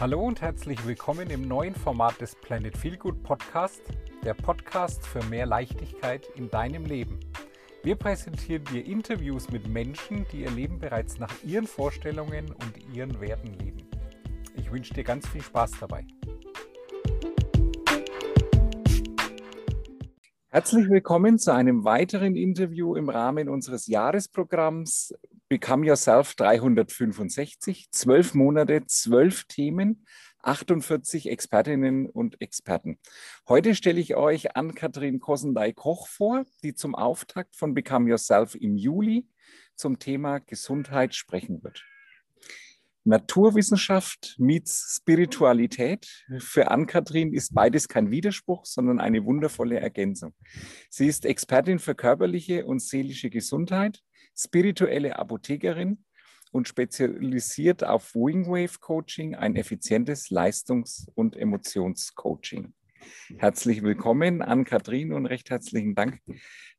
Hallo und herzlich willkommen im neuen Format des Planet Feelgood Podcast, der Podcast für mehr Leichtigkeit in deinem Leben. Wir präsentieren dir Interviews mit Menschen, die ihr Leben bereits nach ihren Vorstellungen und ihren Werten leben. Ich wünsche dir ganz viel Spaß dabei. Herzlich willkommen zu einem weiteren Interview im Rahmen unseres Jahresprogramms Become Yourself 365, zwölf Monate, zwölf Themen, 48 Expertinnen und Experten. Heute stelle ich euch Ann-Kathrin Kosendey-Koch vor, die zum Auftakt von Become Yourself im Juli zum Thema Gesundheit sprechen wird. Naturwissenschaft meets Spiritualität. Für Ann-Kathrin ist beides kein Widerspruch, sondern eine wundervolle Ergänzung. Sie ist Expertin für körperliche und seelische Gesundheit spirituelle Apothekerin und spezialisiert auf Wingwave Coaching, ein effizientes Leistungs- und Emotionscoaching. Herzlich willkommen an Kathrin und recht herzlichen Dank,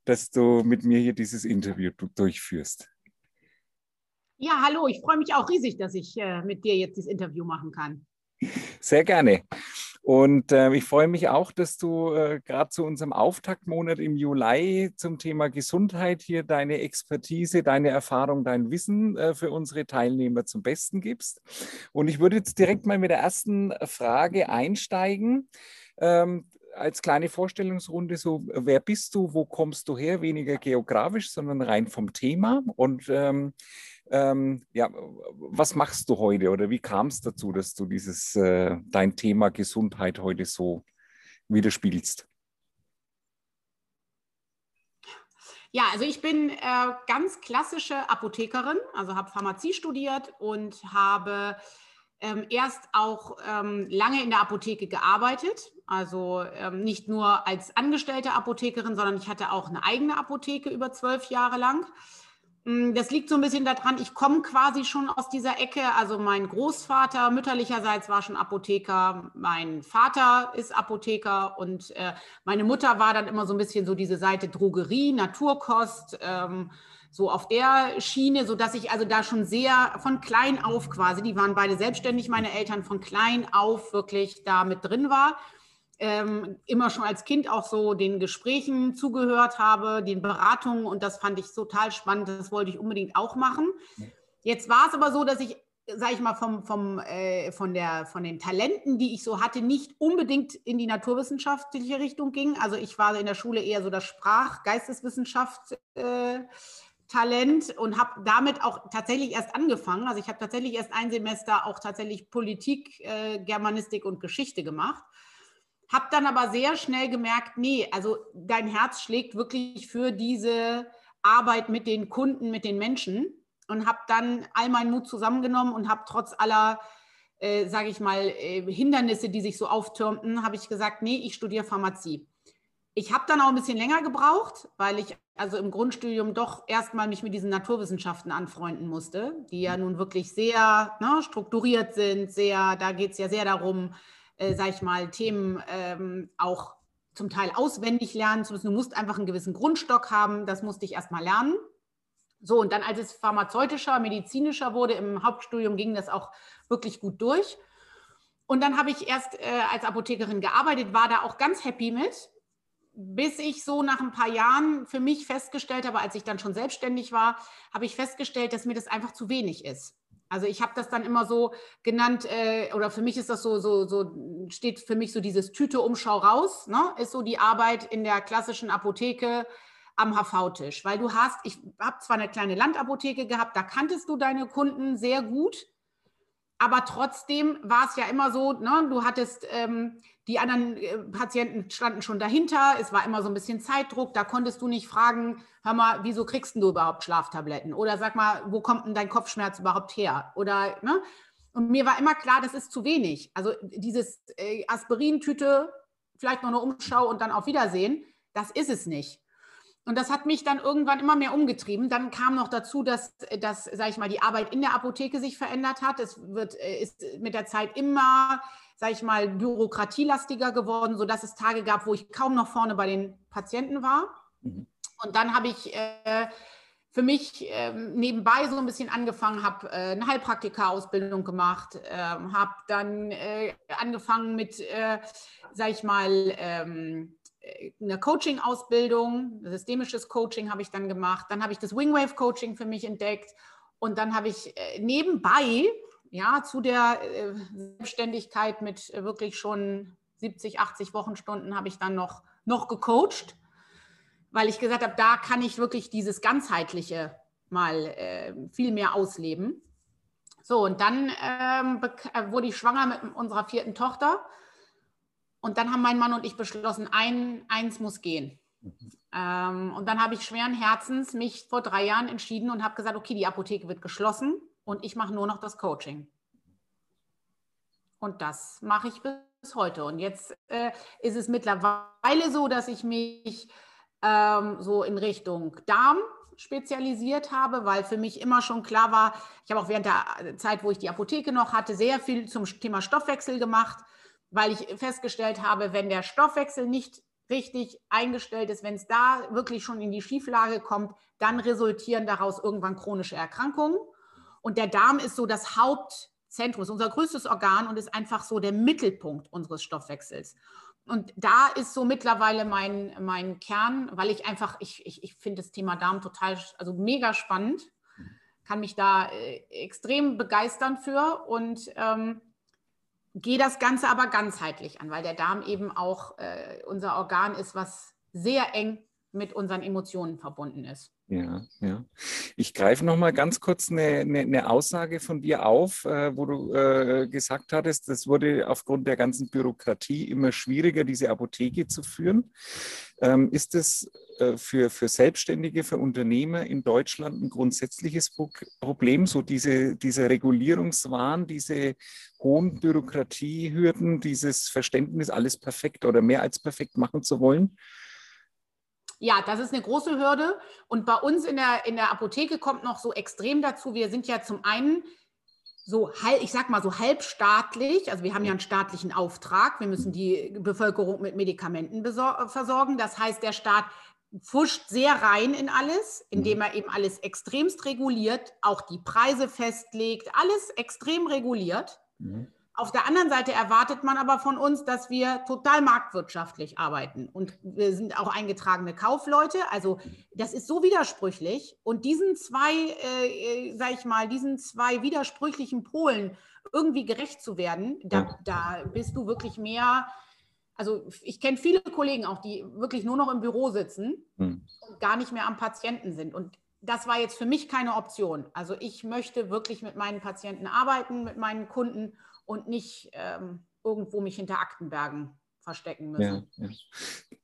dass du mit mir hier dieses Interview durchführst. Ja, hallo, ich freue mich auch riesig, dass ich äh, mit dir jetzt dieses Interview machen kann. Sehr gerne. Und äh, ich freue mich auch, dass du äh, gerade zu unserem Auftaktmonat im Juli zum Thema Gesundheit hier deine Expertise, deine Erfahrung, dein Wissen äh, für unsere Teilnehmer zum Besten gibst. Und ich würde jetzt direkt mal mit der ersten Frage einsteigen. Ähm, als kleine Vorstellungsrunde so, wer bist du, wo kommst du her, weniger geografisch, sondern rein vom Thema und ähm, ähm, ja, was machst du heute oder wie kam es dazu, dass du dieses, äh, dein Thema Gesundheit heute so widerspielst? Ja, also ich bin äh, ganz klassische Apothekerin, also habe Pharmazie studiert und habe ähm, erst auch ähm, lange in der Apotheke gearbeitet, also ähm, nicht nur als angestellte Apothekerin, sondern ich hatte auch eine eigene Apotheke über zwölf Jahre lang. Mm, das liegt so ein bisschen daran, ich komme quasi schon aus dieser Ecke. Also mein Großvater mütterlicherseits war schon Apotheker, mein Vater ist Apotheker und äh, meine Mutter war dann immer so ein bisschen so diese Seite Drogerie, Naturkost, ähm, so auf der Schiene, sodass ich also da schon sehr von klein auf quasi, die waren beide selbstständig, meine Eltern von klein auf wirklich da mit drin war ähm, immer schon als Kind auch so den Gesprächen zugehört habe, den Beratungen und das fand ich total spannend. Das wollte ich unbedingt auch machen. Jetzt war es aber so, dass ich, sage ich mal, vom, vom, äh, von, der, von den Talenten, die ich so hatte, nicht unbedingt in die naturwissenschaftliche Richtung ging. Also ich war in der Schule eher so das Sprach-, Geisteswissenschaft. Äh, Talent und habe damit auch tatsächlich erst angefangen. Also ich habe tatsächlich erst ein Semester auch tatsächlich Politik, äh, Germanistik und Geschichte gemacht. Habe dann aber sehr schnell gemerkt, nee, also dein Herz schlägt wirklich für diese Arbeit mit den Kunden, mit den Menschen und habe dann all meinen Mut zusammengenommen und habe trotz aller, äh, sage ich mal, äh, Hindernisse, die sich so auftürmten, habe ich gesagt, nee, ich studiere Pharmazie. Ich habe dann auch ein bisschen länger gebraucht, weil ich also im Grundstudium doch erstmal mich mit diesen Naturwissenschaften anfreunden musste, die ja nun wirklich sehr ne, strukturiert sind, sehr, da geht es ja sehr darum, äh, sage ich mal, Themen ähm, auch zum Teil auswendig lernen zu müssen. Du musst einfach einen gewissen Grundstock haben, das musste ich erstmal lernen. So, und dann, als es pharmazeutischer, medizinischer wurde, im Hauptstudium ging das auch wirklich gut durch. Und dann habe ich erst äh, als Apothekerin gearbeitet, war da auch ganz happy mit, bis ich so nach ein paar Jahren für mich festgestellt habe, als ich dann schon selbstständig war, habe ich festgestellt, dass mir das einfach zu wenig ist. Also ich habe das dann immer so genannt, äh, oder für mich ist das so, so, so, steht für mich so dieses Tüte Umschau raus, ne? ist so die Arbeit in der klassischen Apotheke am HV-Tisch. Weil du hast, ich habe zwar eine kleine Landapotheke gehabt, da kanntest du deine Kunden sehr gut, aber trotzdem war es ja immer so, ne, du hattest, ähm, die anderen äh, Patienten standen schon dahinter, es war immer so ein bisschen Zeitdruck, da konntest du nicht fragen, hör mal, wieso kriegst du überhaupt Schlaftabletten? Oder sag mal, wo kommt denn dein Kopfschmerz überhaupt her? Oder, ne? Und mir war immer klar, das ist zu wenig. Also dieses äh, Aspirintüte, vielleicht noch eine Umschau und dann auf Wiedersehen, das ist es nicht. Und das hat mich dann irgendwann immer mehr umgetrieben. Dann kam noch dazu, dass, dass sage ich mal, die Arbeit in der Apotheke sich verändert hat. Es wird, äh, ist mit der Zeit immer, sage ich mal, bürokratielastiger geworden, sodass es Tage gab, wo ich kaum noch vorne bei den Patienten war. Mhm. Und dann habe ich äh, für mich ähm, nebenbei so ein bisschen angefangen, habe äh, eine Heilpraktika-Ausbildung gemacht, ähm, habe dann äh, angefangen mit, äh, sag ich mal, ähm, einer Coaching-Ausbildung, systemisches Coaching habe ich dann gemacht. Dann habe ich das Wingwave-Coaching für mich entdeckt und dann habe ich äh, nebenbei ja zu der äh, Selbstständigkeit mit äh, wirklich schon 70, 80 Wochenstunden habe ich dann noch, noch gecoacht weil ich gesagt habe, da kann ich wirklich dieses ganzheitliche mal äh, viel mehr ausleben. So, und dann ähm, äh, wurde ich schwanger mit unserer vierten Tochter. Und dann haben mein Mann und ich beschlossen, ein, eins muss gehen. Mhm. Ähm, und dann habe ich schweren Herzens mich vor drei Jahren entschieden und habe gesagt, okay, die Apotheke wird geschlossen und ich mache nur noch das Coaching. Und das mache ich bis heute. Und jetzt äh, ist es mittlerweile so, dass ich mich ähm, so in Richtung Darm spezialisiert habe, weil für mich immer schon klar war, ich habe auch während der Zeit, wo ich die Apotheke noch hatte, sehr viel zum Thema Stoffwechsel gemacht, weil ich festgestellt habe, wenn der Stoffwechsel nicht richtig eingestellt ist, wenn es da wirklich schon in die Schieflage kommt, dann resultieren daraus irgendwann chronische Erkrankungen. Und der Darm ist so das Hauptzentrum, ist unser größtes Organ und ist einfach so der Mittelpunkt unseres Stoffwechsels und da ist so mittlerweile mein, mein Kern, weil ich einfach, ich, ich, ich finde das Thema Darm total, also mega spannend, kann mich da äh, extrem begeistern für und ähm, gehe das Ganze aber ganzheitlich an, weil der Darm eben auch äh, unser Organ ist, was sehr eng mit unseren Emotionen verbunden ist. Ja, ja. Ich greife noch mal ganz kurz eine, eine, eine Aussage von dir auf, äh, wo du äh, gesagt hattest, es wurde aufgrund der ganzen Bürokratie immer schwieriger, diese Apotheke zu führen. Ähm, ist es äh, für, für Selbstständige, für Unternehmer in Deutschland ein grundsätzliches Problem, so diese, dieser Regulierungswahn, diese hohen Bürokratiehürden, dieses Verständnis, alles perfekt oder mehr als perfekt machen zu wollen? Ja, das ist eine große Hürde. Und bei uns in der, in der Apotheke kommt noch so extrem dazu, wir sind ja zum einen so, ich sag mal so halbstaatlich, also wir haben ja einen staatlichen Auftrag, wir müssen die Bevölkerung mit Medikamenten versorgen. Das heißt, der Staat pfuscht sehr rein in alles, indem mhm. er eben alles extremst reguliert, auch die Preise festlegt, alles extrem reguliert. Mhm. Auf der anderen Seite erwartet man aber von uns, dass wir total marktwirtschaftlich arbeiten. Und wir sind auch eingetragene Kaufleute. Also das ist so widersprüchlich. Und diesen zwei, äh, äh sag ich mal, diesen zwei widersprüchlichen Polen irgendwie gerecht zu werden, da, da bist du wirklich mehr. Also ich kenne viele Kollegen auch, die wirklich nur noch im Büro sitzen hm. und gar nicht mehr am Patienten sind. Und das war jetzt für mich keine Option. Also ich möchte wirklich mit meinen Patienten arbeiten, mit meinen Kunden und nicht ähm, irgendwo mich hinter Aktenbergen verstecken müssen. Ja, ja.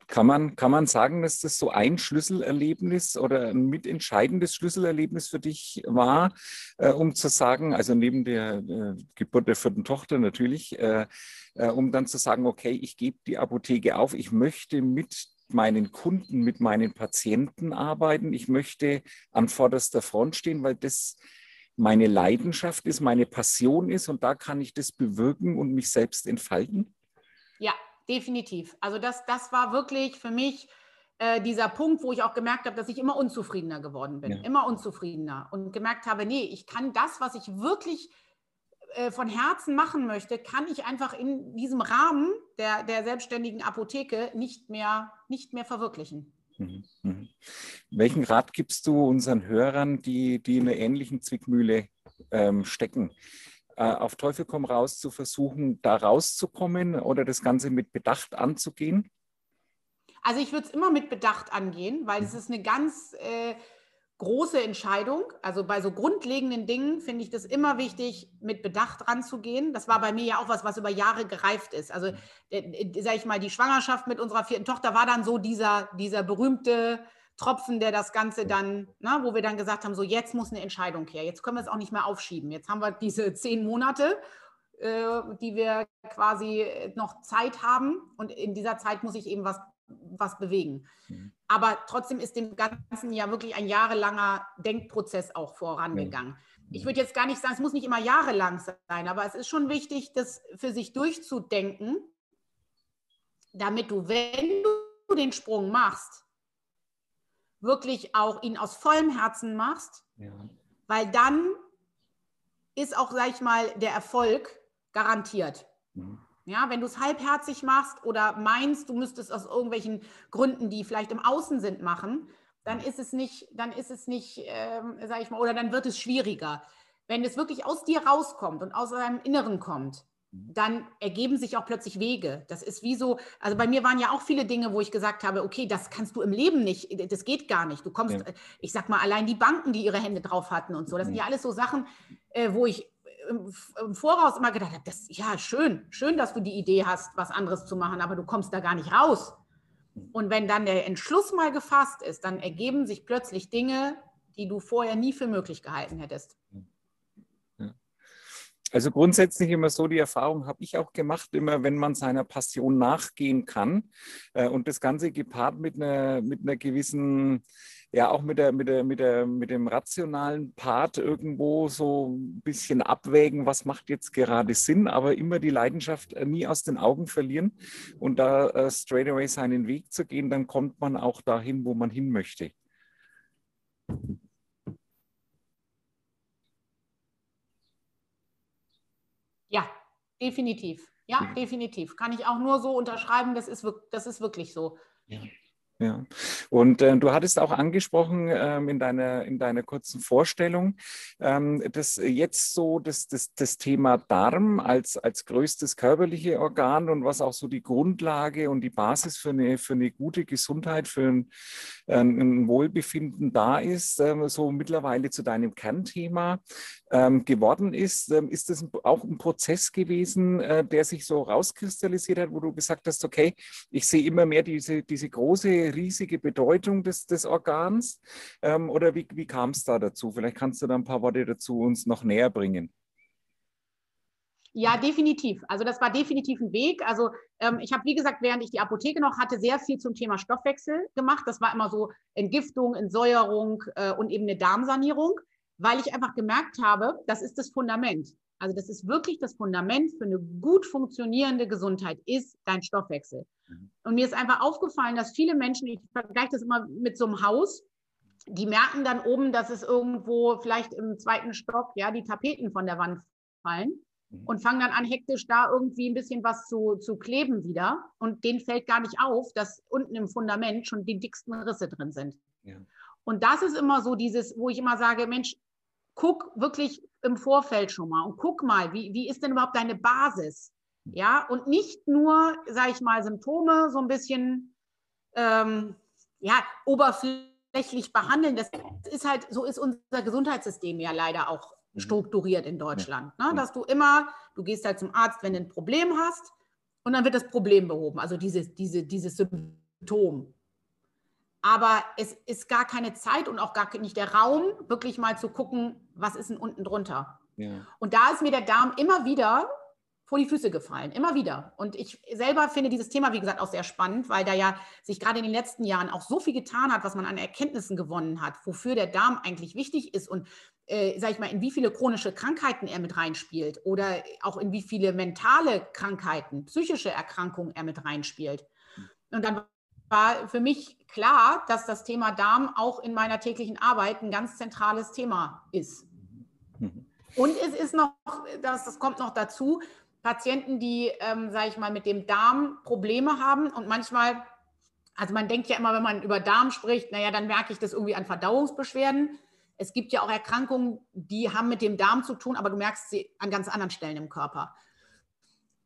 Kann, man, kann man sagen, dass das so ein Schlüsselerlebnis oder ein mitentscheidendes Schlüsselerlebnis für dich war, äh, um zu sagen, also neben der äh, Geburt der vierten Tochter natürlich, äh, äh um dann zu sagen, okay, ich gebe die Apotheke auf, ich möchte mit meinen Kunden, mit meinen Patienten arbeiten, ich möchte an vorderster Front stehen, weil das meine Leidenschaft ist, meine Passion ist und da kann ich das bewirken und mich selbst entfalten? Ja, definitiv. Also das, das war wirklich für mich äh, dieser Punkt, wo ich auch gemerkt habe, dass ich immer unzufriedener geworden bin, ja. immer unzufriedener und gemerkt habe, nee, ich kann das, was ich wirklich äh, von Herzen machen möchte, kann ich einfach in diesem Rahmen der, der selbstständigen Apotheke nicht mehr, nicht mehr verwirklichen. Mhm, mhm. Welchen Rat gibst du unseren Hörern, die, die in einer ähnlichen Zwickmühle ähm, stecken? Äh, auf Teufel komm raus zu versuchen, da rauszukommen oder das Ganze mit Bedacht anzugehen? Also ich würde es immer mit Bedacht angehen, weil es mhm. ist eine ganz äh, große Entscheidung. Also bei so grundlegenden Dingen finde ich das immer wichtig, mit Bedacht ranzugehen. Das war bei mir ja auch was, was über Jahre gereift ist. Also, äh, äh sage ich mal, die Schwangerschaft mit unserer vierten Tochter war dann so dieser, dieser berühmte Tropfen, der das Ganze dann, na, wo wir dann gesagt haben, so jetzt muss eine Entscheidung her. Jetzt können wir es auch nicht mehr aufschieben. Jetzt haben wir diese zehn Monate, äh, die wir quasi noch Zeit haben. Und in dieser Zeit muss ich eben was was bewegen. Mhm. Aber trotzdem ist dem Ganzen ja wirklich ein jahrelanger Denkprozess auch vorangegangen. Ich würde jetzt gar nicht sagen, es muss nicht immer jahrelang sein, aber es ist schon wichtig, das für sich durchzudenken, damit du, wenn du den Sprung machst, wirklich auch ihn aus vollem Herzen machst, ja. weil dann ist auch, sag ich mal, der Erfolg garantiert. Mhm. Ja, wenn du es halbherzig machst oder meinst, du müsstest aus irgendwelchen Gründen, die vielleicht im Außen sind, machen, dann ist es nicht, dann ist es nicht, ähm, sag ich mal, oder dann wird es schwieriger. Wenn es wirklich aus dir rauskommt und aus deinem Inneren kommt, dann ergeben sich auch plötzlich Wege. Das ist wie so, also bei mir waren ja auch viele Dinge, wo ich gesagt habe, okay, das kannst du im Leben nicht, das geht gar nicht. Du kommst, ja. ich sag mal, allein die Banken, die ihre Hände drauf hatten und so, das sind ja alles so Sachen, äh, wo ich im, Voraus immer gedacht habe, das, ja, schön, schön, dass du die Idee hast, was anderes zu machen, aber du kommst da gar nicht raus. Und wenn dann der Entschluss mal gefasst ist, dann ergeben sich plötzlich Dinge, die du vorher nie für möglich gehalten hättest. Also grundsätzlich immer so, die Erfahrung habe ich auch gemacht, immer wenn man seiner Passion nachgehen kann äh, und das Ganze gepaart mit einer, mit einer gewissen, ja auch mit, der, mit, der, mit, der, mit dem rationalen Part irgendwo so ein bisschen abwägen, was macht jetzt gerade Sinn, aber immer die Leidenschaft äh, nie aus den Augen verlieren und da äh, straight away seinen Weg zu gehen, dann kommt man auch dahin, wo man hin möchte. Ja, definitiv. Ja, definitiv. Kann ich auch nur so unterschreiben, das ist, das ist wirklich so. Ja. Ja, und äh, du hattest auch angesprochen ähm, in, deiner, in deiner kurzen Vorstellung, ähm, dass jetzt so das, das, das Thema Darm als, als größtes körperliche Organ und was auch so die Grundlage und die Basis für eine, für eine gute Gesundheit, für ein, äh, ein Wohlbefinden da ist, ähm, so mittlerweile zu deinem Kernthema ähm, geworden ist. Ähm, ist das auch ein Prozess gewesen, äh, der sich so rauskristallisiert hat, wo du gesagt hast, okay, ich sehe immer mehr diese, diese große riesige Bedeutung des, des Organs? Ähm, oder wie, wie kam es da dazu? Vielleicht kannst du da ein paar Worte dazu uns noch näher bringen. Ja, definitiv. Also das war definitiv ein Weg. Also ähm, ich habe, wie gesagt, während ich die Apotheke noch hatte, sehr viel zum Thema Stoffwechsel gemacht. Das war immer so Entgiftung, Entsäuerung äh, und eben eine Darmsanierung, weil ich einfach gemerkt habe, das ist das Fundament. Also das ist wirklich das Fundament für eine gut funktionierende Gesundheit, ist dein Stoffwechsel. Mhm. Und mir ist einfach aufgefallen, dass viele Menschen, ich vergleiche das immer mit so einem Haus, die merken dann oben, dass es irgendwo vielleicht im zweiten Stock ja die Tapeten von der Wand fallen mhm. und fangen dann an, hektisch da irgendwie ein bisschen was zu, zu kleben wieder. Und denen fällt gar nicht auf, dass unten im Fundament schon die dicksten Risse drin sind. Ja. Und das ist immer so dieses, wo ich immer sage, Mensch, guck wirklich im Vorfeld schon mal und guck mal, wie, wie ist denn überhaupt deine Basis? Ja, und nicht nur, sage ich mal, Symptome so ein bisschen ähm, ja, oberflächlich behandeln. Das ist halt, so ist unser Gesundheitssystem ja leider auch mhm. strukturiert in Deutschland. Ne? Dass du immer, du gehst halt zum Arzt, wenn du ein Problem hast, und dann wird das Problem behoben, also dieses, diese, dieses Symptom. Aber es ist gar keine Zeit und auch gar nicht der Raum, wirklich mal zu gucken, was ist denn unten drunter. Ja. Und da ist mir der Darm immer wieder vor die Füße gefallen, immer wieder. Und ich selber finde dieses Thema, wie gesagt, auch sehr spannend, weil da ja sich gerade in den letzten Jahren auch so viel getan hat, was man an Erkenntnissen gewonnen hat, wofür der Darm eigentlich wichtig ist und, äh, sage ich mal, in wie viele chronische Krankheiten er mit reinspielt oder auch in wie viele mentale Krankheiten, psychische Erkrankungen er mit reinspielt. Und dann war für mich klar, dass das Thema Darm auch in meiner täglichen Arbeit ein ganz zentrales Thema ist. Mhm. Und es ist noch, das, das kommt noch dazu, Patienten, die, ähm, sage ich mal, mit dem Darm Probleme haben und manchmal, also man denkt ja immer, wenn man über Darm spricht, naja, dann merke ich das irgendwie an Verdauungsbeschwerden. Es gibt ja auch Erkrankungen, die haben mit dem Darm zu tun, aber du merkst sie an ganz anderen Stellen im Körper.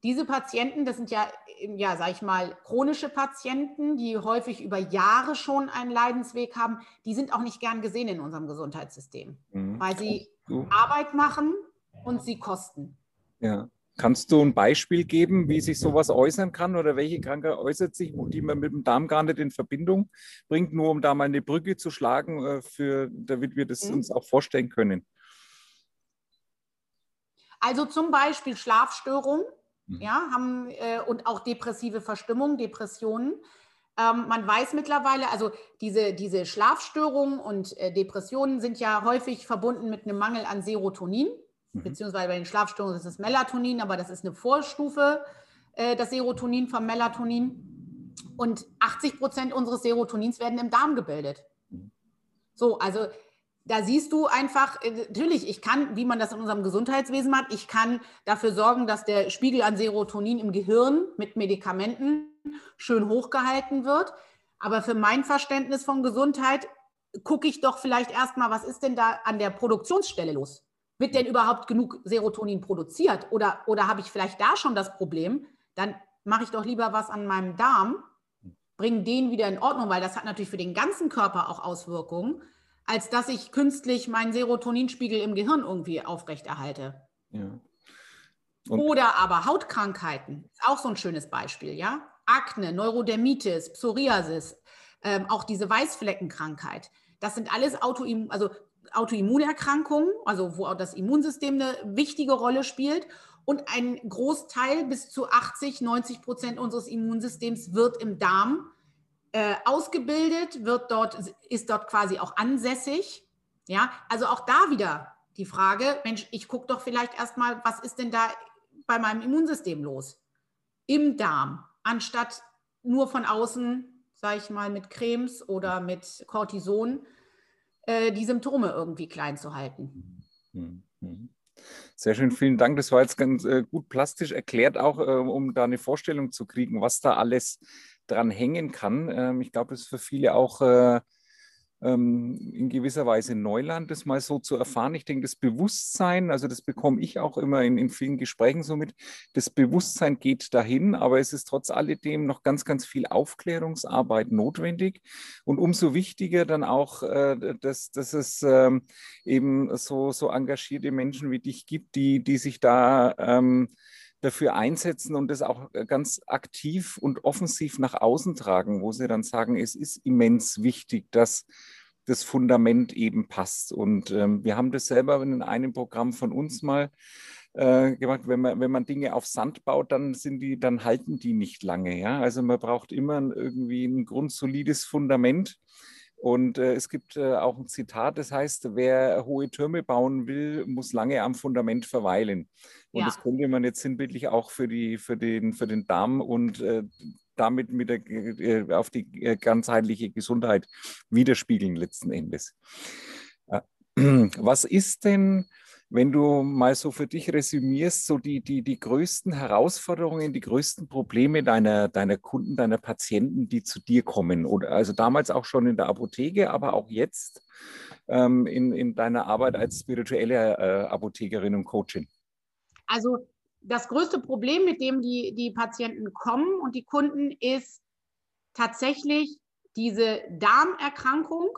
Diese Patienten, das sind ja, ja, sag ich mal, chronische Patienten, die häufig über Jahre schon einen Leidensweg haben, die sind auch nicht gern gesehen in unserem Gesundheitssystem, mhm. weil sie oh, Arbeit machen und sie kosten. Ja. Kannst du ein Beispiel geben, wie sich sowas äußern kann oder welche Krankheit äußert sich, die man mit dem Darm gar nicht in Verbindung bringt, nur um da mal eine Brücke zu schlagen, äh, für, damit wir das mhm. uns auch vorstellen können? Also zum Beispiel Schlafstörungen mhm. ja, haben, äh, und auch depressive Verstimmung, Depressionen. Ähm, man weiß mittlerweile, also diese, diese Schlafstörungen und äh, Depressionen sind ja häufig verbunden mit einem Mangel an Serotonin, mhm. beziehungsweise bei den Schlafstörungen ist es Melatonin, aber das ist eine Vorstufe, äh, das Serotonin vom Melatonin. Und 80 Prozent unseres Serotonins werden im Darm gebildet. Mhm. So, also da siehst du einfach, äh, natürlich, ich kann, wie man das in unserem Gesundheitswesen macht, ich kann dafür sorgen, dass der Spiegel an Serotonin im Gehirn mit Medikamenten schön hochgehalten wird. Aber für mein Verständnis von Gesundheit gucke ich doch vielleicht erstmal, was ist denn da an der Produktionsstelle los? Wird denn überhaupt genug Serotonin produziert? Oder, oder habe ich vielleicht da schon das Problem? Dann mache ich doch lieber was an meinem Darm, bringe den wieder in Ordnung, weil das hat natürlich für den ganzen Körper auch Auswirkungen als dass ich künstlich meinen Serotoninspiegel im Gehirn irgendwie aufrechterhalte. Ja. Oder aber Hautkrankheiten, ist auch so ein schönes Beispiel, ja. Akne, Neurodermitis, Psoriasis, ähm, auch diese Weißfleckenkrankheit. Das sind alles Autoimmun, also Autoimmunerkrankungen, also wo auch das Immunsystem eine wichtige Rolle spielt. Und ein Großteil, bis zu 80, 90 Prozent unseres Immunsystems wird im Darm äh, ausgebildet, wird dort, ist dort quasi auch ansässig. Ja, also auch da wieder die Frage, Mensch, ich gucke doch vielleicht erstmal, was ist denn da bei meinem Immunsystem los? Im Darm, anstatt nur von außen, sage ich mal, mit Cremes oder mit Cortison äh, die Symptome irgendwie klein zu halten. Mhm. Mhm. Sehr schön, vielen Dank. Das war jetzt ganz äh, gut plastisch erklärt, auch äh, um da eine Vorstellung zu kriegen, was da alles dran hängen kann. Ähm, ich glaube, das ist für viele auch äh, ähm, in gewisser Weise Neuland, das mal so zu erfahren. Ich denke, das Bewusstsein, also das bekomme ich auch immer in, in vielen Gesprächen so mit, das Bewusstsein geht dahin, aber es ist trotz alledem noch ganz, ganz viel Aufklärungsarbeit notwendig und umso wichtiger dann auch, äh, dass, dass es ähm, eben so, so engagierte Menschen wie dich gibt, die, die sich da ähm, dafür einsetzen und das auch äh, ganz aktiv und offensiv nach außen tragen, wo sie dann sagen, es ist immens wichtig, dass das Fundament eben passt. Und ähm, wir haben das selber in einem Programm von uns mal äh, gemacht. Wenn man, wenn man Dinge auf Sand baut, dann sind die, dann halten die nicht lange. Ja? Also man braucht immer irgendwie ein grundsolides Fundament. Und äh, es gibt äh, auch ein Zitat, das heißt, wer hohe Türme bauen will, muss lange am Fundament verweilen. Und ja. das könnte man jetzt sinnbildlich auch für, die, für, den, für den Darm und äh, damit mit der, äh, auf die äh, ganzheitliche Gesundheit widerspiegeln letzten Endes. Äh, was ist denn wenn du mal so für dich resümierst, so die, die, die größten Herausforderungen, die größten Probleme deiner, deiner Kunden, deiner Patienten, die zu dir kommen, oder also damals auch schon in der Apotheke, aber auch jetzt ähm, in, in deiner Arbeit als spirituelle äh, Apothekerin und Coachin? Also das größte Problem, mit dem die, die Patienten kommen und die Kunden, ist tatsächlich diese Darmerkrankung.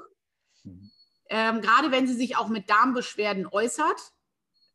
Mhm. Ähm, gerade wenn sie sich auch mit Darmbeschwerden äußert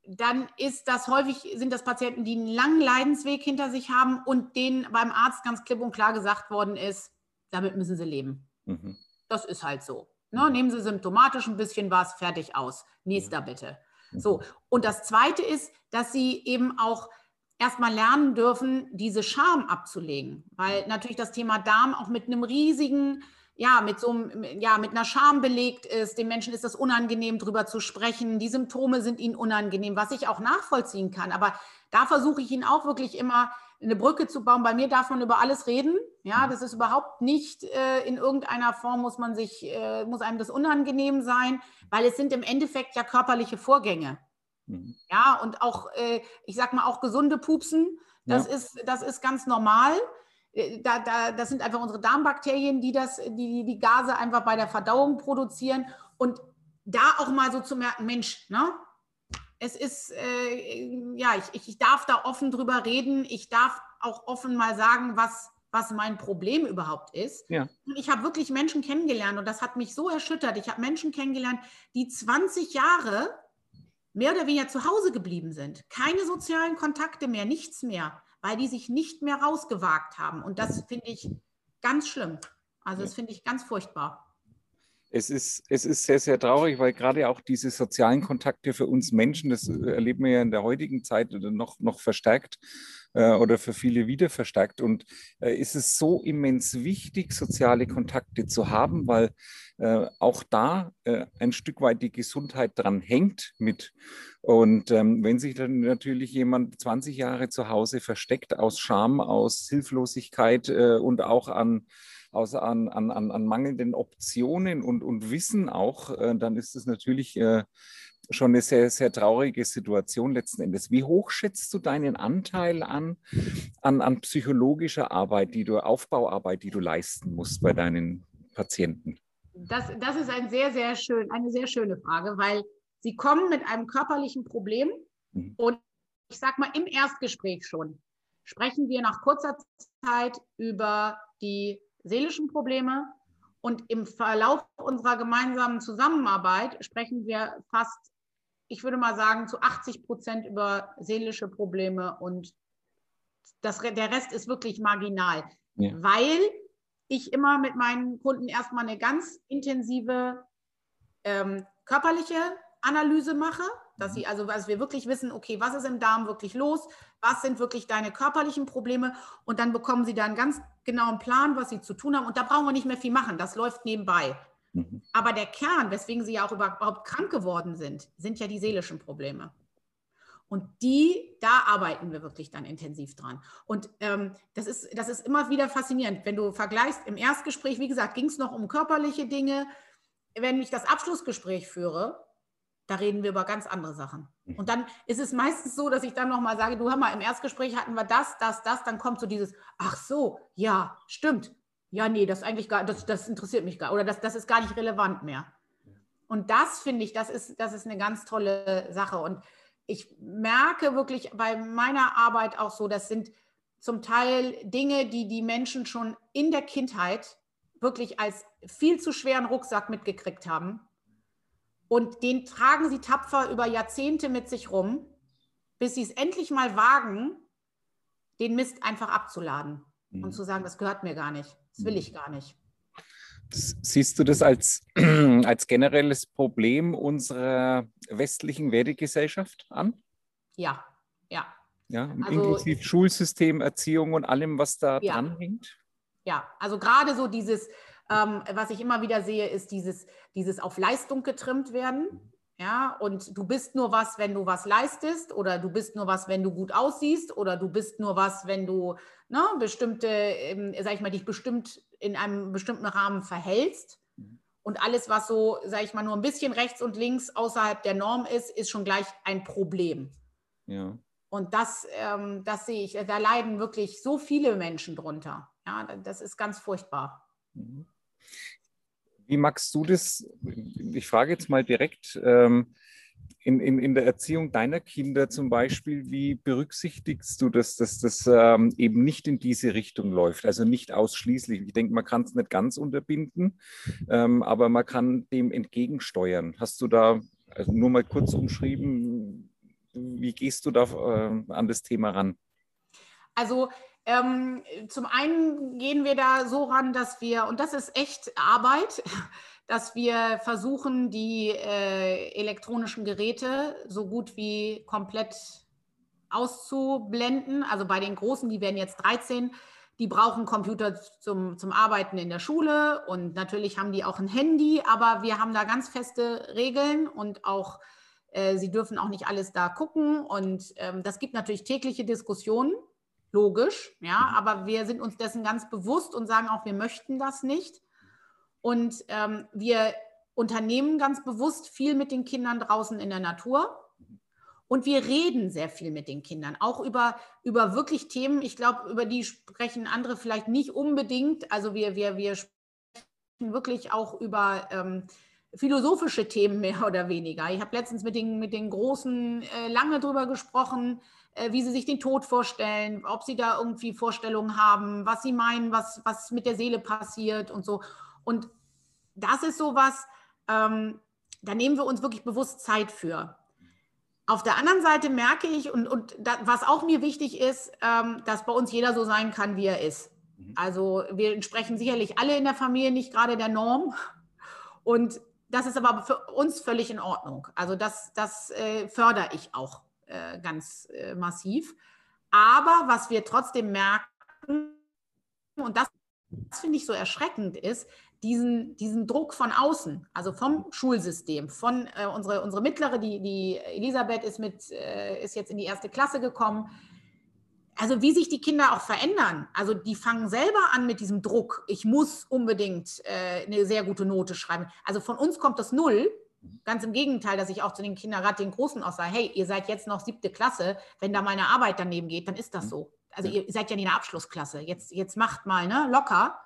dann ist das häufig, sind das Patienten, die einen langen Leidensweg hinter sich haben und denen beim Arzt ganz klipp und klar gesagt worden ist, damit müssen sie leben. Mhm. Das ist halt so. Ne? Mhm. Nehmen Sie symptomatisch ein bisschen was, fertig aus. Nächster bitte. Mhm. So. Und das Zweite ist, dass Sie eben auch erstmal lernen dürfen, diese Scham abzulegen, weil natürlich das Thema Darm auch mit einem riesigen ja, mit so ja, mit einer Scham belegt ist. Den Menschen ist das unangenehm, drüber zu sprechen. Die Symptome sind ihnen unangenehm, was ich auch nachvollziehen kann. Aber da versuche ich ihnen auch wirklich immer eine Brücke zu bauen. Bei mir darf man über alles reden. Ja, mhm. das ist überhaupt nicht äh, in irgendeiner Form muss man sich, äh, muss einem das unangenehm sein, weil es sind im Endeffekt ja körperliche Vorgänge. Mhm. Ja, und auch, äh, ich sag mal, auch gesunde Pupsen, das, ja. ist, das ist ganz normal. Äh, da, da, das sind einfach unsere Darmbakterien, die das, die, die Gase einfach bei der Verdauung produzieren. Und da auch mal so zu merken, Mensch, ne? Es ist, äh, ja, ich, ich darf da offen drüber reden. Ich darf auch offen mal sagen, was, was mein Problem überhaupt ist. Ja. Und ich habe wirklich Menschen kennengelernt und das hat mich so erschüttert. Ich habe Menschen kennengelernt, die 20 Jahre mehr oder weniger zu Hause geblieben sind. Keine sozialen Kontakte mehr, nichts mehr weil die sich nicht mehr rausgewagt haben. Und das finde ich ganz schlimm. Also das finde ich ganz furchtbar. Es ist, es ist sehr, sehr traurig, weil gerade auch diese sozialen Kontakte für uns Menschen, das erleben wir ja in der heutigen Zeit noch, noch verstärkt äh, oder für viele wieder verstärkt. Und äh, ist es so immens wichtig, soziale Kontakte zu haben, weil äh, auch da äh, ein Stück weit die Gesundheit dran hängt mit. Und ähm, wenn sich dann natürlich jemand 20 Jahre zu Hause versteckt aus Scham, aus Hilflosigkeit äh, und auch an aus an, an, an mangelnden Optionen und, und Wissen auch, äh, dann ist es natürlich äh, schon eine sehr, sehr traurige Situation letzten Endes. Wie hoch schätzt du deinen Anteil an, an, an psychologischer Arbeit, die du, Aufbauarbeit, die du leisten musst bei deinen Patienten? Das, das ist ein sehr, sehr schön, eine sehr schöne Frage, weil sie kommen mit einem körperlichen Problem mhm. und ich sage mal im Erstgespräch schon, sprechen wir nach kurzer Zeit über die seelischen Probleme. Und im Verlauf unserer gemeinsamen Zusammenarbeit sprechen wir fast ich würde mal sagen, zu 80 Prozent über seelische Probleme. Und das, der Rest ist wirklich marginal, ja. weil ich immer mit meinen Kunden erstmal eine ganz intensive ähm, körperliche Analyse mache, dass sie mhm. also, dass wir wirklich wissen, okay, was ist im Darm wirklich los, was sind wirklich deine körperlichen Probleme? Und dann bekommen sie da einen ganz genauen Plan, was sie zu tun haben und da brauchen wir nicht mehr viel machen, das läuft nebenbei. Mhm. Aber der Kern, weswegen sie ja auch überhaupt krank geworden sind, sind ja die seelischen Probleme. Und die, da arbeiten wir wirklich dann intensiv dran. Und ähm, das, ist, das ist immer wieder faszinierend. Wenn du vergleichst, im Erstgespräch, wie gesagt, ging es noch um körperliche Dinge. Wenn ich das Abschlussgespräch führe, da reden wir über ganz andere Sachen. Mhm. Und dann ist es meistens so, dass ich dann nochmal sage, du hör mal, im Erstgespräch hatten wir das, das, das, dann kommt so dieses, ach so, ja, stimmt, ja, nee, das eigentlich gar, das, das interessiert mich gar, oder das, das ist gar nicht relevant mehr. Und das finde ich, das ist, das ist eine ganz tolle Sache. Und ich merke wirklich bei meiner Arbeit auch so, das sind zum Teil Dinge, die die Menschen schon in der Kindheit wirklich als viel zu schweren Rucksack mitgekriegt haben. Und den tragen sie tapfer über Jahrzehnte mit sich rum, bis sie es endlich mal wagen, den Mist einfach abzuladen mhm. und zu sagen, das gehört mir gar nicht. Das will ich gar nicht. Siehst du das als, als generelles Problem unserer westlichen Wertegesellschaft an? Ja, ja. Ja, also, inklusive Schulsystem, Erziehung und allem, was da ja. dran hängt? Ja, also gerade so dieses, ähm, was ich immer wieder sehe, ist dieses, dieses auf Leistung getrimmt werden. Ja, und du bist nur was, wenn du was leistest, oder du bist nur was, wenn du gut aussiehst, oder du bist nur was, wenn du ne, bestimmte, ähm, sag ich mal, dich bestimmt in einem bestimmten Rahmen verhältst. Mhm. Und alles, was so, sag ich mal, nur ein bisschen rechts und links außerhalb der Norm ist, ist schon gleich ein Problem. Ja. Und das, ähm, das sehe ich, da leiden wirklich so viele Menschen drunter. Ja, das ist ganz furchtbar. Mhm. Wie magst du das? Ich frage jetzt mal direkt ähm, in, in, in der Erziehung deiner Kinder zum Beispiel, wie berücksichtigst du das, dass das ähm, eben nicht in diese Richtung läuft? Also nicht ausschließlich. Ich denke, man kann es nicht ganz unterbinden, ähm, aber man kann dem entgegensteuern. Hast du da also nur mal kurz umschrieben, wie gehst du da äh, an das Thema ran? Also ähm, zum einen gehen wir da so ran, dass wir, und das ist echt Arbeit, dass wir versuchen, die äh, elektronischen Geräte so gut wie komplett auszublenden. Also bei den Großen, die werden jetzt 13, die brauchen Computer zum, zum Arbeiten in der Schule. Und natürlich haben die auch ein Handy, aber wir haben da ganz feste Regeln und auch äh, sie dürfen auch nicht alles da gucken. Und ähm, das gibt natürlich tägliche Diskussionen logisch, ja, mhm. aber wir sind uns dessen ganz bewusst und sagen auch, wir möchten das nicht. Und ähm, wir unternehmen ganz bewusst viel mit den Kindern draußen in der Natur. Und wir reden sehr viel mit den Kindern, auch über, über wirklich Themen, ich glaube, über die sprechen andere vielleicht nicht unbedingt. Also wir, wir, wir sprechen wirklich auch über ähm, philosophische Themen mehr oder weniger. Ich habe letztens mit den, mit den Großen äh, lange drüber gesprochen, äh, wie sie sich den Tod vorstellen, ob sie da irgendwie Vorstellungen haben, was sie meinen, was, was mit der Seele passiert und so. Und das ist sowas, ähm, da nehmen wir uns wirklich bewusst Zeit für. Auf der anderen Seite merke ich, und, und da, was auch mir wichtig ist, ähm, dass bei uns jeder so sein kann, wie er ist. Mhm. Also wir entsprechen sicherlich alle in der Familie nicht gerade der Norm. Und das ist aber für uns völlig in Ordnung. Also das, das äh, fördere ich auch. Äh, ganz äh, massiv. Aber was wir trotzdem merken, und das, das finde ich so erschreckend, ist, diesen, diesen Druck von außen, also vom Schulsystem, von äh, unsere, unsere mittlere, die, die Elisabeth ist, mit, äh, ist jetzt in die erste Klasse gekommen. Also wie sich die Kinder auch verändern. Also die fangen selber an mit diesem Druck. Ich muss unbedingt äh, eine sehr gute Note schreiben. Also von uns kommt das Null. Ganz im Gegenteil, dass ich auch zu den Kindern, gerade den Großen auch sage, hey, ihr seid jetzt noch siebte Klasse, wenn da meine Arbeit daneben geht, dann ist das so. Also ihr seid ja in der Abschlussklasse. Jetzt, jetzt macht mal ne, locker.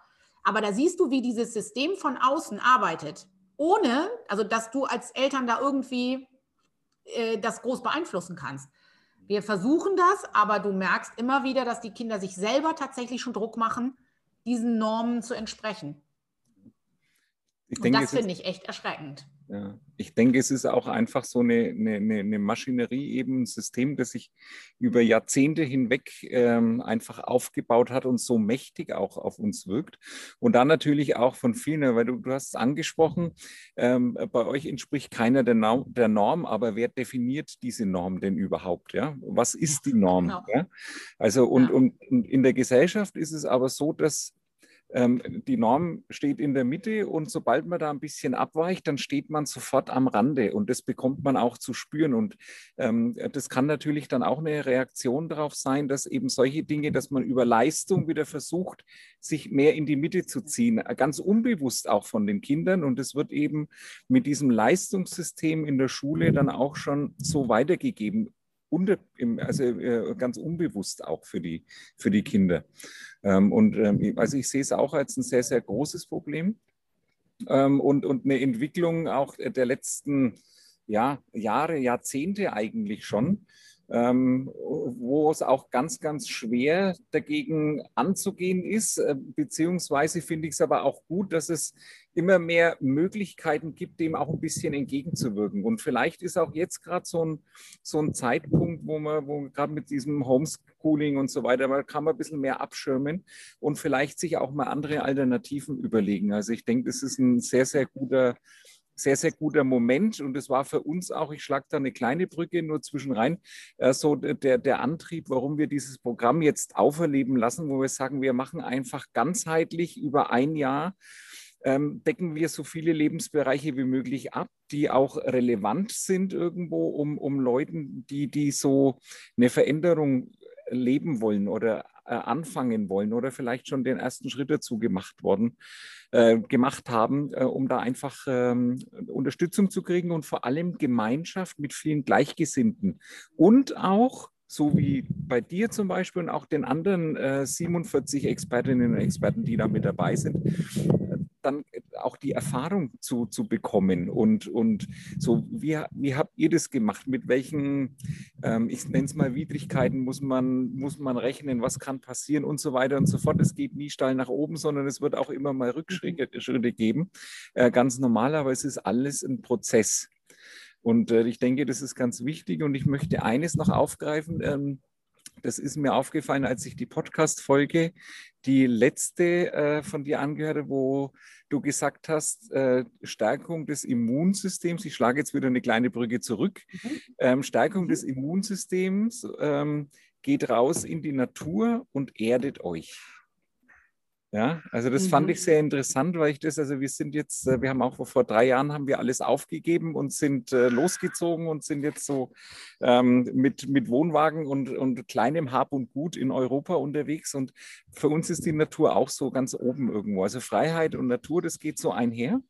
Aber da siehst du, wie dieses System von außen arbeitet, ohne, also dass du als Eltern da irgendwie äh, das groß beeinflussen kannst. Wir versuchen das, aber du merkst immer wieder, dass die Kinder sich selber tatsächlich schon Druck machen, diesen Normen zu entsprechen. Ich Und denke, das finde ich echt erschreckend. Ja. Ich denke, es ist auch einfach so eine, eine, eine Maschinerie, eben ein System, das sich über Jahrzehnte hinweg ähm, einfach aufgebaut hat und so mächtig auch auf uns wirkt. Und dann natürlich auch von vielen, weil du, du hast es angesprochen, ähm, bei euch entspricht keiner der, Norm, der Norm, aber wer definiert diese Norm denn überhaupt? Ja? Was ist die Norm? Genau. Ja? Also und, ja. und, und in der Gesellschaft ist es aber so, dass die Norm steht in der Mitte und sobald man da ein bisschen abweicht, dann steht man sofort am Rande und das bekommt man auch zu spüren. Und ähm, das kann natürlich dann auch eine Reaktion darauf sein, dass eben solche Dinge, dass man über Leistung wieder versucht, sich mehr in die Mitte zu ziehen, ganz unbewusst auch von den Kindern. Und es wird eben mit diesem Leistungssystem in der Schule dann auch schon so weitergegeben unter, also äh, ganz unbewusst auch für die, für die Kinder. Ähm, und ähm, also ich sehe es auch als ein sehr, sehr großes Problem ähm, und, und eine Entwicklung auch der letzten ja, Jahre, Jahrzehnte eigentlich schon, wo es auch ganz, ganz schwer dagegen anzugehen ist. Äh, beziehungsweise finde ich es aber auch gut, dass es immer mehr Möglichkeiten gibt, dem auch ein bisschen entgegenzuwirken. Und vielleicht ist auch jetzt gerade so ein, so ein Zeitpunkt, wo man, wo gerade mit diesem Homeschooling und so weiter, man kann man ein bisschen mehr abschirmen und vielleicht sich auch mal andere Alternativen überlegen. Also ich denke, das ist ein sehr, sehr guter sehr, sehr guter Moment. Und es war für uns auch, ich schlage da eine kleine Brücke nur zwischen rein, äh, so der, der Antrieb, warum wir dieses Programm jetzt auferleben lassen, wo wir sagen, wir machen einfach ganzheitlich über ein Jahr ähm, decken wir so viele Lebensbereiche wie möglich ab, die auch relevant sind irgendwo, um, um Leuten, die, die so eine Veränderung leben wollen oder äh, anfangen wollen oder vielleicht schon den ersten Schritt dazu gemacht worden, äh, gemacht haben, äh, um da einfach ähm, Unterstützung zu kriegen und vor allem Gemeinschaft mit vielen Gleichgesinnten. Und auch so wie bei dir zum Beispiel und auch den anderen äh, 47 Expertinnen und Experten, die da mit dabei sind, dann auch die Erfahrung zu, zu bekommen. Und, und so, wie, wie habt ihr das gemacht? Mit welchen, ähm, ich nenne es mal Widrigkeiten, muss man, muss man rechnen? Was kann passieren und so weiter und so fort? Es geht nie steil nach oben, sondern es wird auch immer mal Rückschritte Schritte geben. Äh, ganz normal, aber es ist alles ein Prozess. Und äh, ich denke, das ist ganz wichtig. Und ich möchte eines noch aufgreifen. Ähm, das ist mir aufgefallen, als ich die Podcast-Folge, die letzte äh, von dir angehört wo du gesagt hast, äh, Stärkung des Immunsystems. Ich schlage jetzt wieder eine kleine Brücke zurück. Mhm. Ähm, Stärkung des Immunsystems ähm, geht raus in die Natur und erdet euch. Ja, also das mhm. fand ich sehr interessant, weil ich das, also wir sind jetzt, äh, wir haben auch vor drei Jahren haben wir alles aufgegeben und sind äh, losgezogen und sind jetzt so ähm, mit, mit Wohnwagen und, und kleinem Hab und Gut in Europa unterwegs. Und für uns ist die Natur auch so ganz oben irgendwo. Also Freiheit und Natur, das geht so einher.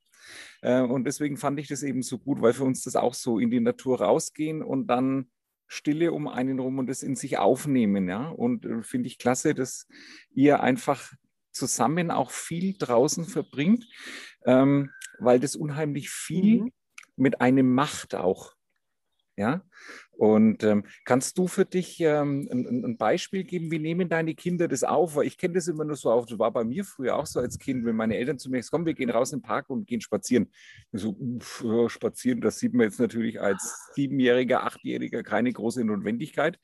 Äh, und deswegen fand ich das eben so gut, weil für uns das auch so in die Natur rausgehen und dann Stille um einen rum und das in sich aufnehmen. Ja? Und äh, finde ich klasse, dass ihr einfach zusammen auch viel draußen verbringt, ähm, weil das unheimlich viel mhm. mit einem macht auch. Ja, und ähm, kannst du für dich ähm, ein, ein, Beispiel geben, wie nehmen deine Kinder das auf? Weil ich kenne das immer nur so auf, das war bei mir früher auch so als Kind, wenn meine Eltern zu mir sagen, komm, wir gehen raus im Park und gehen spazieren. So, uff, spazieren, das sieht man jetzt natürlich als Siebenjähriger, Achtjähriger keine große Notwendigkeit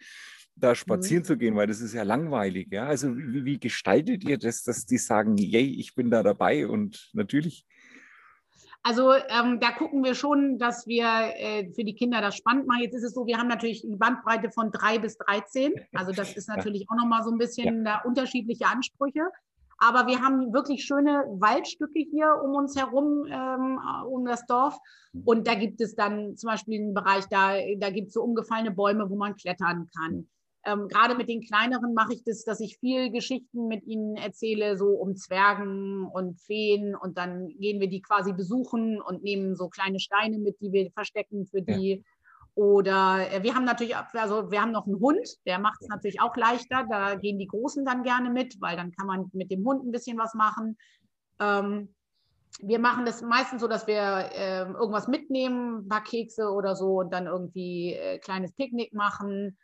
da spazieren mhm. zu gehen, weil das ist ja langweilig. Ja? Also wie, wie gestaltet ihr das, dass die sagen, yay, ich bin da dabei und natürlich. Also ähm, da gucken wir schon, dass wir äh, für die Kinder das spannend machen. Jetzt ist es so, wir haben natürlich eine Bandbreite von drei bis 13. Also das ist natürlich ja. auch nochmal so ein bisschen ja. unterschiedliche Ansprüche. Aber wir haben wirklich schöne Waldstücke hier um uns herum, ähm, um das Dorf. Mhm. Und da gibt es dann zum Beispiel einen Bereich, da, da gibt es so umgefallene Bäume, wo man klettern kann. Ähm, gerade mit den kleineren mache ich das, dass ich viel Geschichten mit ihnen erzähle, so um Zwergen und Feen und dann gehen wir die quasi besuchen und nehmen so kleine Steine mit, die wir verstecken für die. Ja. Oder äh, wir haben natürlich, also wir haben noch einen Hund, der macht es natürlich auch leichter. Da gehen die Großen dann gerne mit, weil dann kann man mit dem Hund ein bisschen was machen. Ähm, wir machen das meistens so, dass wir äh, irgendwas mitnehmen, ein paar Kekse oder so und dann irgendwie äh, kleines Picknick machen.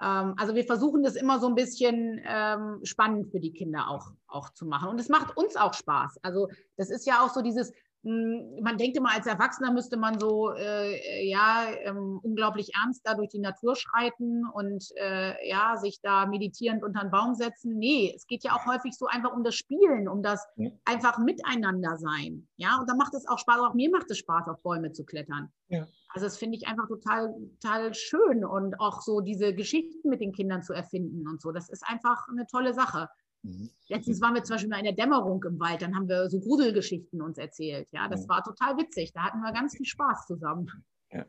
Ähm, also wir versuchen das immer so ein bisschen ähm, spannend für die Kinder auch, auch zu machen. Und es macht uns auch Spaß. Also das ist ja auch so dieses, man denkt immer, als Erwachsener müsste man so äh, ja ähm, unglaublich ernst da durch die Natur schreiten und äh, ja sich da meditierend unter einen Baum setzen. Nee, es geht ja auch häufig so einfach um das Spielen, um das ja. einfach miteinander sein. Ja, und da macht es auch Spaß. Auch mir macht es Spaß, auf Bäume zu klettern. Ja. Also das finde ich einfach total, total schön und auch so diese Geschichten mit den Kindern zu erfinden und so. Das ist einfach eine tolle Sache. Mhm. Letztens waren wir zum Beispiel mal in der Dämmerung im Wald, dann haben wir so Gruselgeschichten uns erzählt. Ja, das mhm. war total witzig. Da hatten wir ganz viel Spaß zusammen. Ja,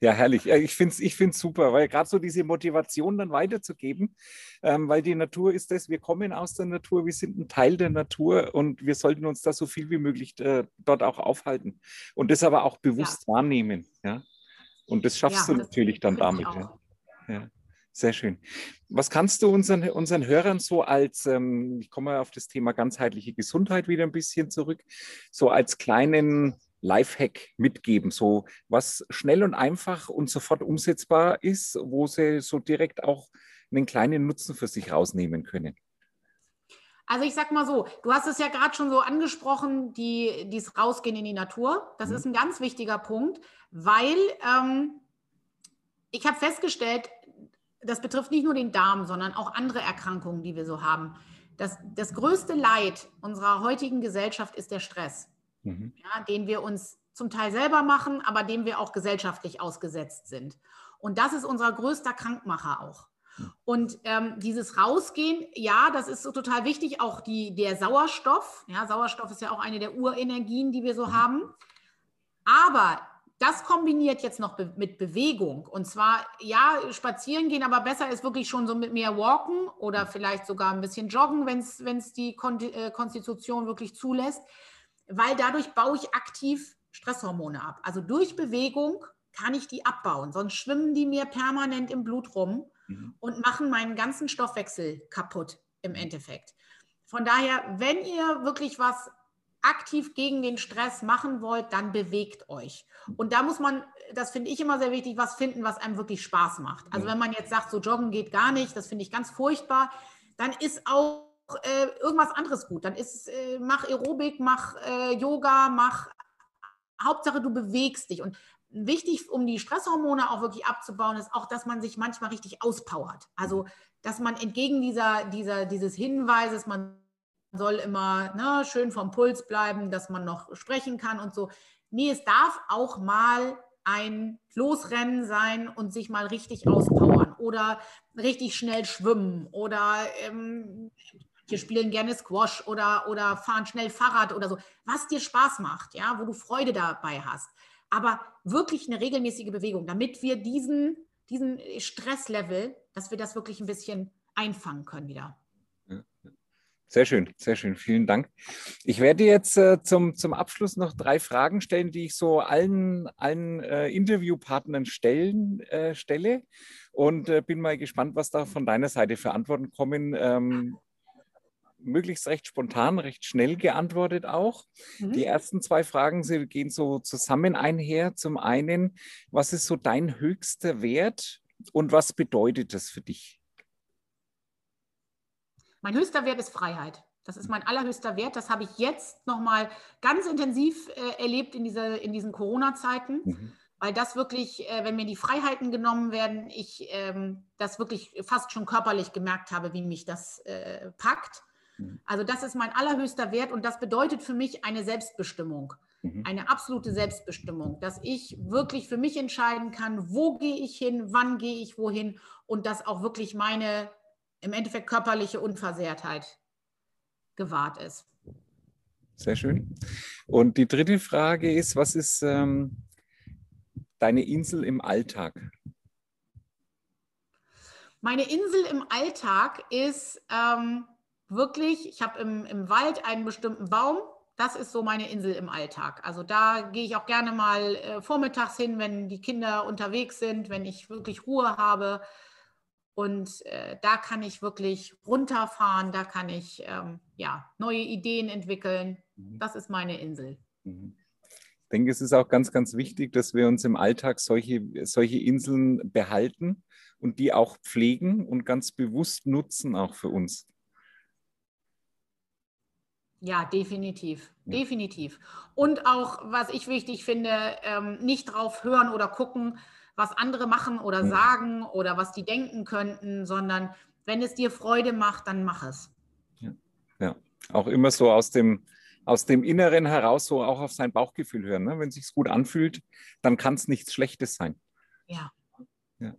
ja herrlich. Ich finde es ich find's super, weil gerade so diese Motivation dann weiterzugeben, ähm, weil die Natur ist das, wir kommen aus der Natur, wir sind ein Teil der Natur und wir sollten uns da so viel wie möglich äh, dort auch aufhalten und das aber auch bewusst ja. wahrnehmen. Ja? Und das schaffst ja, du natürlich dann damit. Ja. Sehr schön. Was kannst du unseren, unseren Hörern so als, ähm, ich komme auf das Thema ganzheitliche Gesundheit wieder ein bisschen zurück, so als kleinen Lifehack mitgeben, so was schnell und einfach und sofort umsetzbar ist, wo sie so direkt auch einen kleinen Nutzen für sich rausnehmen können? Also ich sag mal so, du hast es ja gerade schon so angesprochen, die, dieses Rausgehen in die Natur. Das mhm. ist ein ganz wichtiger Punkt, weil ähm, ich habe festgestellt, das betrifft nicht nur den Darm, sondern auch andere Erkrankungen, die wir so haben. Das, das größte Leid unserer heutigen Gesellschaft ist der Stress, mhm. ja, den wir uns zum Teil selber machen, aber dem wir auch gesellschaftlich ausgesetzt sind. Und das ist unser größter Krankmacher auch. Und ähm, dieses Rausgehen, ja, das ist so total wichtig. Auch die, der Sauerstoff, ja, Sauerstoff ist ja auch eine der Urenergien, die wir so mhm. haben. Aber das kombiniert jetzt noch be mit Bewegung und zwar ja spazieren gehen, aber besser ist wirklich schon so mit mehr Walken oder vielleicht sogar ein bisschen Joggen, wenn es die Kon äh, Konstitution wirklich zulässt, weil dadurch baue ich aktiv Stresshormone ab. Also durch Bewegung kann ich die abbauen, sonst schwimmen die mir permanent im Blut rum mhm. und machen meinen ganzen Stoffwechsel kaputt im Endeffekt. Von daher, wenn ihr wirklich was aktiv gegen den Stress machen wollt, dann bewegt euch. Und da muss man, das finde ich immer sehr wichtig, was finden, was einem wirklich Spaß macht. Also wenn man jetzt sagt, so joggen geht gar nicht, das finde ich ganz furchtbar, dann ist auch äh, irgendwas anderes gut. Dann ist, äh, mach Aerobik, mach äh, Yoga, mach, Hauptsache du bewegst dich. Und wichtig, um die Stresshormone auch wirklich abzubauen, ist auch, dass man sich manchmal richtig auspowert. Also, dass man entgegen dieser, dieser, dieses Hinweises, man soll immer ne, schön vom Puls bleiben, dass man noch sprechen kann und so. Nee, es darf auch mal ein Losrennen sein und sich mal richtig auspowern oder richtig schnell schwimmen oder ähm, wir spielen gerne Squash oder, oder fahren schnell Fahrrad oder so, was dir Spaß macht, ja, wo du Freude dabei hast. Aber wirklich eine regelmäßige Bewegung, damit wir diesen, diesen Stresslevel, dass wir das wirklich ein bisschen einfangen können wieder. Sehr schön, sehr schön. Vielen Dank. Ich werde jetzt äh, zum, zum Abschluss noch drei Fragen stellen, die ich so allen, allen äh, Interviewpartnern stellen, äh, stelle und äh, bin mal gespannt, was da von deiner Seite für Antworten kommen. Ähm, möglichst recht spontan, recht schnell geantwortet auch. Mhm. Die ersten zwei Fragen sie gehen so zusammen einher. Zum einen, was ist so dein höchster Wert und was bedeutet das für dich? Mein höchster Wert ist Freiheit. Das ist mein allerhöchster Wert. Das habe ich jetzt nochmal ganz intensiv äh, erlebt in, diese, in diesen Corona-Zeiten, mhm. weil das wirklich, äh, wenn mir die Freiheiten genommen werden, ich ähm, das wirklich fast schon körperlich gemerkt habe, wie mich das äh, packt. Mhm. Also das ist mein allerhöchster Wert und das bedeutet für mich eine Selbstbestimmung, mhm. eine absolute Selbstbestimmung, dass ich wirklich für mich entscheiden kann, wo gehe ich hin, wann gehe ich wohin und dass auch wirklich meine im Endeffekt körperliche Unversehrtheit gewahrt ist. Sehr schön. Und die dritte Frage ist, was ist ähm, deine Insel im Alltag? Meine Insel im Alltag ist ähm, wirklich, ich habe im, im Wald einen bestimmten Baum. Das ist so meine Insel im Alltag. Also da gehe ich auch gerne mal äh, vormittags hin, wenn die Kinder unterwegs sind, wenn ich wirklich Ruhe habe. Und äh, da kann ich wirklich runterfahren, da kann ich ähm, ja, neue Ideen entwickeln. Mhm. Das ist meine Insel. Mhm. Ich denke, es ist auch ganz, ganz wichtig, dass wir uns im Alltag solche, solche Inseln behalten und die auch pflegen und ganz bewusst nutzen, auch für uns. Ja, definitiv, ja. definitiv. Und auch, was ich wichtig finde, ähm, nicht drauf hören oder gucken, was andere machen oder ja. sagen oder was die denken könnten, sondern wenn es dir Freude macht, dann mach es. Ja, ja. auch immer so aus dem, aus dem Inneren heraus, so auch auf sein Bauchgefühl hören. Ne? Wenn es sich gut anfühlt, dann kann es nichts Schlechtes sein. Ja. ja.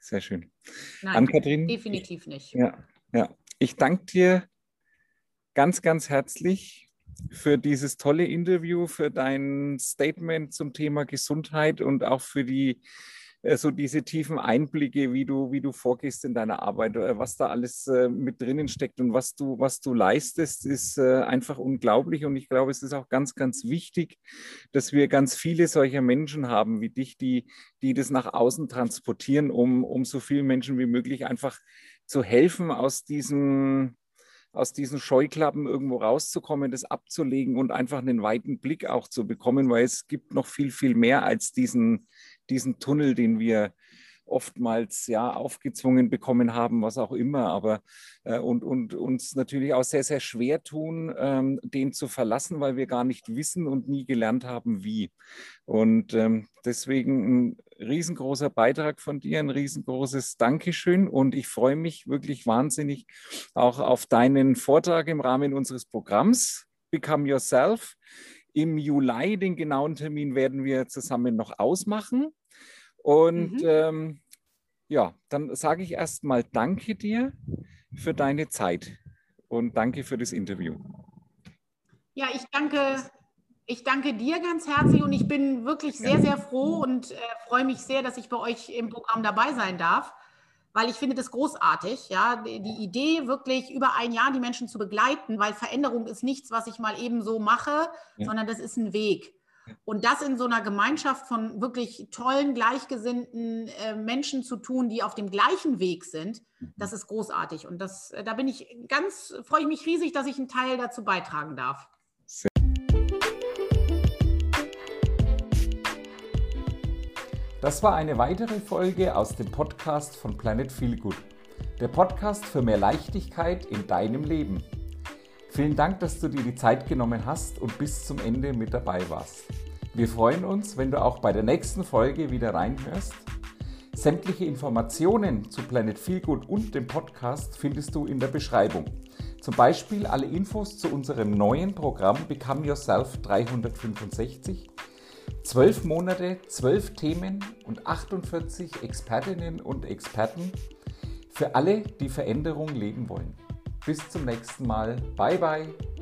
Sehr schön. Nein, Ann-Kathrin? Definitiv nicht. Ja, ja. Ich danke dir ganz, ganz herzlich für dieses tolle Interview, für dein Statement zum Thema Gesundheit und auch für die äh, so diese tiefen Einblicke, wie du, wie du vorgehst in deiner Arbeit, äh, was da alles äh, mit drinnen steckt und was du, was du leistest, ist einfach unglaublich. Und ich glaube, es ist auch ganz, ganz wichtig, dass wir ganz viele solcher Menschen haben wie dich, die, die das nach außen transportieren, um, um so vielen Menschen wie möglich einfach zu helfen, aus diesem aus diesen Scheuklappen irgendwo rauszukommen, das abzulegen und einfach einen weiten Blick auch zu bekommen, weil es gibt noch viel, viel mehr als diesen, diesen Tunnel, den wir oftmals ja aufgezwungen bekommen haben, was auch immer, aber äh, und, und uns natürlich auch sehr, sehr schwer tun, ähm, den zu verlassen, weil wir gar nicht wissen und nie gelernt haben, wie. Und ähm, deswegen ein riesengroßer Beitrag von dir, ein riesengroßes Dankeschön und ich freue mich wirklich wahnsinnig auch auf deinen Vortrag im Rahmen unseres Programms Become Yourself. Im Juli, den genauen Termin werden wir zusammen noch ausmachen. Und mhm. ähm, ja, dann sage ich erstmal Danke dir für deine Zeit und danke für das Interview. Ja, ich danke, ich danke dir ganz herzlich und ich bin wirklich sehr, sehr froh und äh, freue mich sehr, dass ich bei euch im Programm dabei sein darf, weil ich finde das großartig, ja, die, Idee wirklich über ein Jahr die Menschen zu begleiten, weil Veränderung ist nichts, was ich mal eben so mache, ja. sondern das ist ein Weg. Und das in so einer Gemeinschaft von wirklich tollen, gleichgesinnten äh, Menschen zu tun, die auf dem gleichen Weg sind, mhm. das ist großartig. Und das, äh, da bin ich ganz, freue ich mich riesig, dass ich einen Teil dazu beitragen darf. Das war eine weitere Folge aus dem Podcast von Planet Feel Good. Der Podcast für mehr Leichtigkeit in deinem Leben. Vielen Dank, dass du dir die Zeit genommen hast und bis zum Ende mit dabei warst. Wir freuen uns, wenn du auch bei der nächsten Folge wieder reinhörst. Sämtliche Informationen zu Planet Feelgood und dem Podcast findest du in der Beschreibung. Zum Beispiel alle Infos zu unserem neuen Programm Become Yourself 365. Zwölf Monate, zwölf Themen und 48 Expertinnen und Experten für alle, die Veränderung leben wollen. Bis zum nächsten Mal. Bye bye.